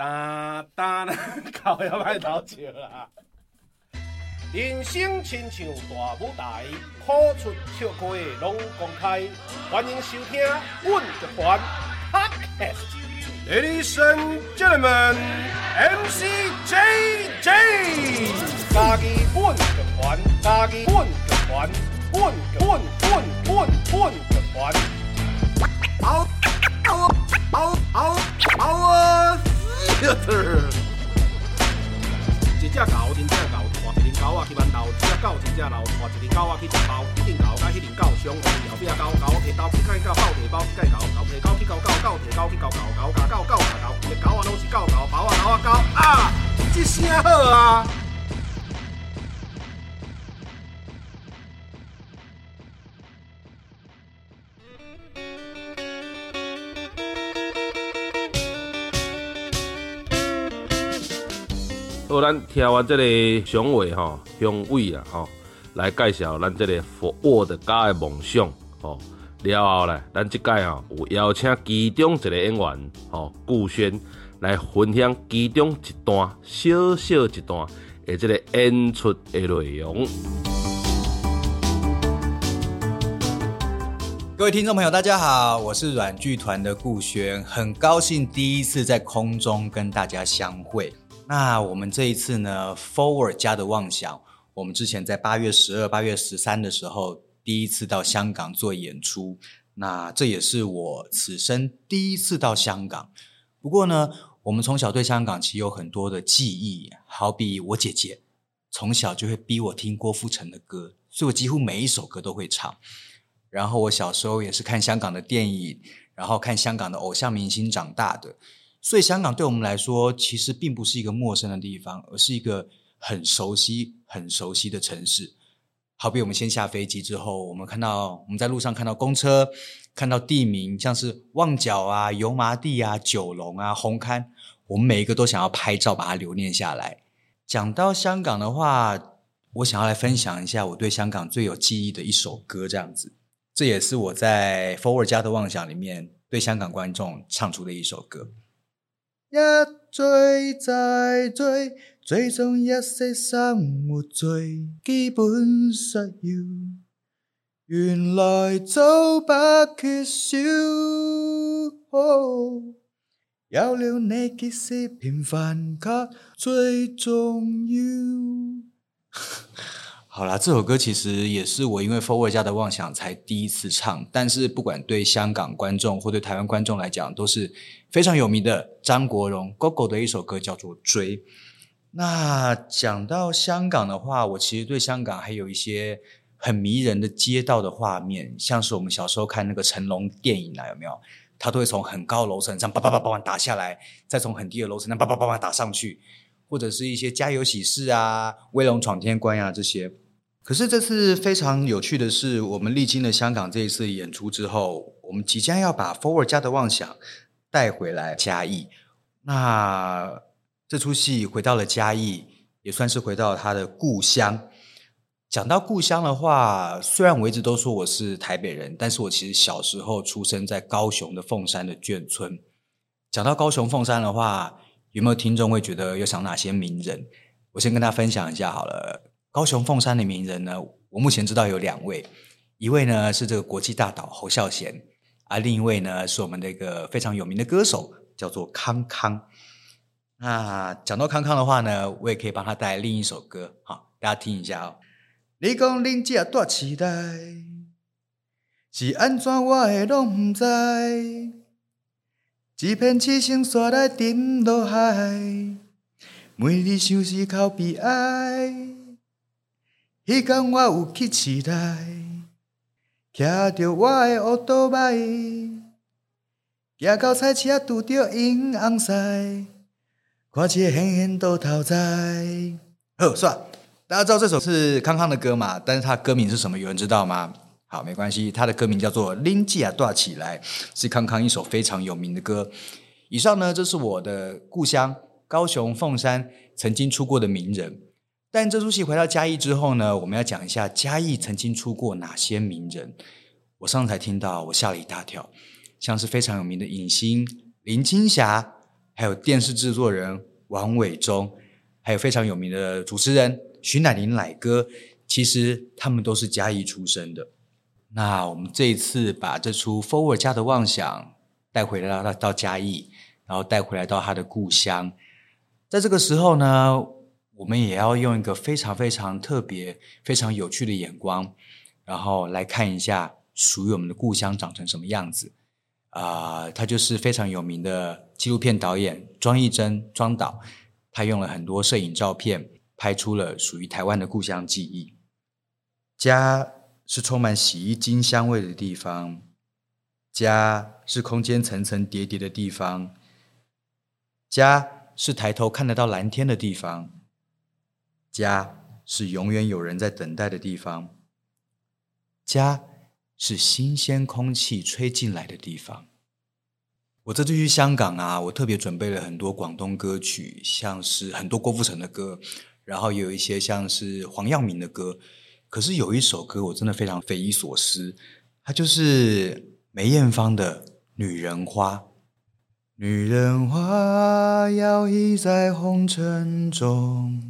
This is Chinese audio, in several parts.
哒哒，靠要歹偷笑啦！人生亲像大舞台，苦出笑开拢公开。欢迎收听《阮乐团》Podcast。Ladies and gentlemen, MC JJ，家己阮乐团，家己阮乐团，阮阮阮阮阮乐团。一只狗，一只狗。一只狗啊去馒头，一只狗真正老，带一只狗啊去食包，一只狗甲迄只狗相好，后壁狗狗提刀去甲狗，狗摕包去甲狗，狗提狗去咬狗，狗提狗去咬狗，狗咬狗，狗咬狗，一个狗啊拢是狗狗，包啊狗啊狗啊，这声好啊！好，咱听完这个雄伟吼，雄伟啊吼，来介绍咱这个佛沃的家的梦想吼。了后呢，咱这届啊有邀请其中一个演员吼，顾轩来分享其中一段小小一段的这个演出的内容。各位听众朋友，大家好，我是软剧团的顾轩，很高兴第一次在空中跟大家相会。那我们这一次呢，Forward 家的妄想，我们之前在八月十二、八月十三的时候，第一次到香港做演出。那这也是我此生第一次到香港。不过呢，我们从小对香港其实有很多的记忆，好比我姐姐从小就会逼我听郭富城的歌，所以我几乎每一首歌都会唱。然后我小时候也是看香港的电影，然后看香港的偶像明星长大的。所以香港对我们来说，其实并不是一个陌生的地方，而是一个很熟悉、很熟悉的城市。好比我们先下飞机之后，我们看到我们在路上看到公车，看到地名，像是旺角啊、油麻地啊、九龙啊、红磡，我们每一个都想要拍照，把它留念下来。讲到香港的话，我想要来分享一下我对香港最有记忆的一首歌，这样子。这也是我在 Forward 家的妄想里面对香港观众唱出的一首歌。一追再追，最终一些生活最基本需要，原来早不缺少。哦，有了你，即使平凡却最重要。好啦，这首歌其实也是我因为 Forward 家的妄想才第一次唱，但是不管对香港观众或对台湾观众来讲，都是非常有名的张国荣 GoGo 的一首歌，叫做《追》。那讲到香港的话，我其实对香港还有一些很迷人的街道的画面，像是我们小时候看那个成龙电影啊，有没有？他都会从很高楼层上叭叭叭叭打下来，再从很低的楼层上叭叭叭叭打上去。或者是一些家有喜事啊、威龙闯天关啊这些。可是这次非常有趣的是，我们历经了香港这一次演出之后，我们即将要把 Forward 家的妄想带回来嘉义。那这出戏回到了嘉义，也算是回到他的故乡。讲到故乡的话，虽然我一直都说我是台北人，但是我其实小时候出生在高雄的凤山的眷村。讲到高雄凤山的话，有没有听众会觉得有想哪些名人？我先跟大家分享一下好了。高雄凤山的名人呢，我目前知道有两位，一位呢是这个国际大导侯孝贤，而另一位呢是我们的一个非常有名的歌手，叫做康康。那讲到康康的话呢，我也可以帮他带来另一首歌，好，大家听一下哦。你讲恁这大期待是安怎，我会拢唔知。一片痴心煞来沉落海，每日想思靠悲哀。迄天我有去市内，骑着我的乌多摆，行到菜市仔拄着阴红晒，看一个远远倒头栽。好，算了，大家知道这首是康康的歌嘛？但是他歌名是什么？有人知道吗？好，没关系，他的歌名叫做《恁这呀大起来》，是康康一首非常有名的歌。以上呢，就是我的故乡高雄凤山曾经出过的名人。但这出戏回到嘉义之后呢，我们要讲一下嘉义曾经出过哪些名人。我上次才听到，我吓了一大跳，像是非常有名的影星林青霞、还有电视制作人王伟忠，还有非常有名的主持人徐乃麟乃哥，其实他们都是嘉义出生的。那我们这一次把这出《Forward 家的妄想》带回来到到嘉义，然后带回来到他的故乡，在这个时候呢，我们也要用一个非常非常特别、非常有趣的眼光，然后来看一下属于我们的故乡长成什么样子。啊、他就是非常有名的纪录片导演庄益珍庄导，他用了很多摄影照片，拍出了属于台湾的故乡记忆。家是充满洗衣精香味的地方，家是空间层层叠叠的地方，家是抬头看得到蓝天的地方。家是永远有人在等待的地方，家是新鲜空气吹进来的地方。我这次去香港啊，我特别准备了很多广东歌曲，像是很多郭富城的歌，然后也有一些像是黄耀明的歌。可是有一首歌我真的非常匪夷所思，它就是梅艳芳的《女人花》。女人花摇曳在红尘中。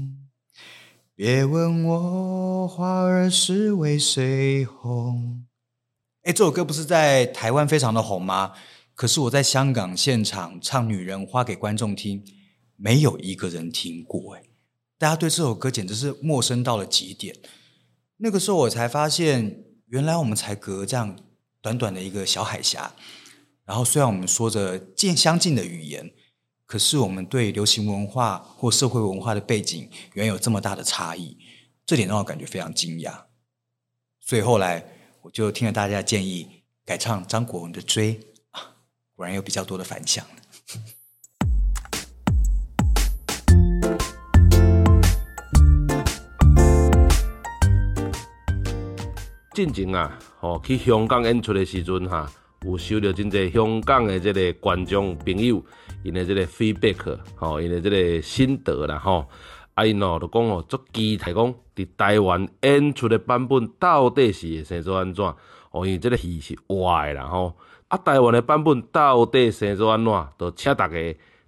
别问我花儿是为谁红。哎，这首歌不是在台湾非常的红吗？可是我在香港现场唱《女人花》给观众听，没有一个人听过。哎，大家对这首歌简直是陌生到了极点。那个时候我才发现，原来我们才隔这样短短的一个小海峡。然后虽然我们说着近相近的语言。可是我们对流行文化或社会文化的背景，原有这么大的差异，这点让我感觉非常惊讶。所以后来我就听了大家的建议，改唱张国荣的《追》，啊，果然有比较多的反响。进前啊，哦，去香港演出的时阵哈，有收到真侪香港的这个观众朋友。因的这个 feedback，吼，因的这个心得啦，吼，啊，因哦，就讲哦，足期待讲，伫台湾演出的版本到底是会生做安怎？哦，因为这个戏是活的啦，吼，啊，台湾的版本到底生做安怎？就请大家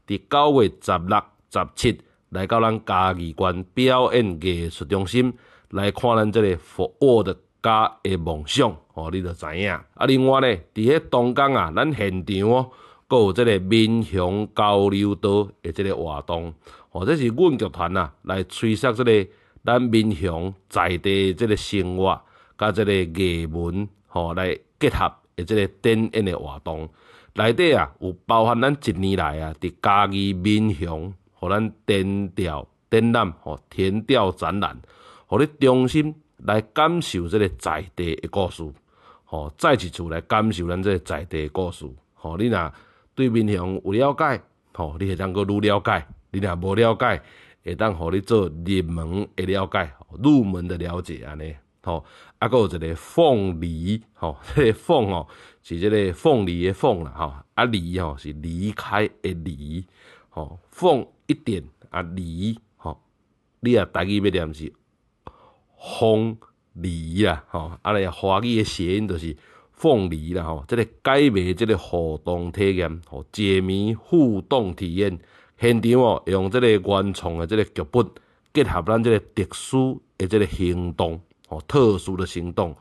伫九月十六、十七来到咱嘉义县表演艺术中心来看咱这个 Forward 家的梦想，哦，你就知影。啊，另外咧，伫迄当天啊，咱现场哦。还有这个闽雄交流道的这个活动，或者是阮剧团啊，来吹烁这个咱闽雄在地这个生活，甲这个艺文，吼来结合的这个展演的活动，内底啊有包含咱一年来啊伫嘉义民雄，互咱田调展览，吼田调展览，互你中心来感受这个在地的故事，吼再一次来感受咱这个在地诶故事，吼你若。对民雄有了解，吼，你会当阁愈了解；你若无了解，会当互你做入门的了解，入门的了解安尼，吼。啊，阁有一个凤梨，吼，这个凤哦是这个凤梨的凤啦，吼。啊，梨吼是离开的离，吼。凤一点啊，梨，吼。你啊，台语要念是凤梨啦，吼。啊，来华语的谐音就是。凤梨啦吼，这个解谜，这个互动体验，吼解谜互动体验，现场哦用这个原创的这个剧本，结合咱这个特殊的这个行动，吼特殊的行动，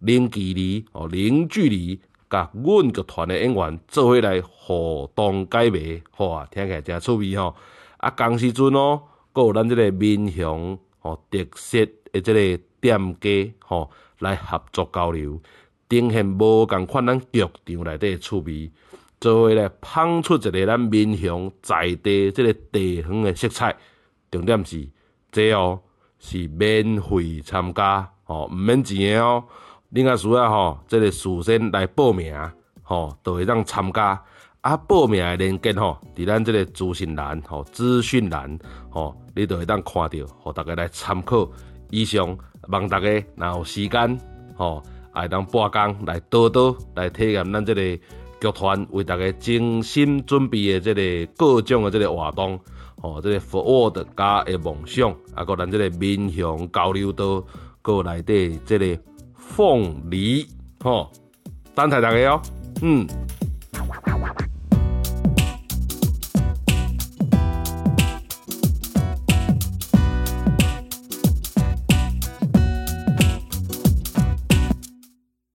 零距离哦零距离，甲阮剧团的演员做伙来互动解谜，吼啊听起来真趣味吼。啊，同时阵哦，阁有咱这个民雄吼特色诶，即个店家吼来合作交流。呈现无共款咱剧场内底诶趣味，作为来捧出一个咱民雄在地即个地方诶色彩。重点是，这哦是免费参加，吼毋免钱诶哦。恁若需要吼，即个事先来报名，吼都会当参加。啊，报名诶链接吼，伫咱即个资讯栏吼，资讯栏吼，你都会当看到，互大家来参考。以上，望大家若有时间吼，会当半工来多多来体验咱这个剧团为大家精心准备的这个各种的这个活动，吼，这个 FORWARD 加的梦想，啊，搁咱这个民雄交流道，搁内底这个凤梨，吼，等待大家哦，嗯。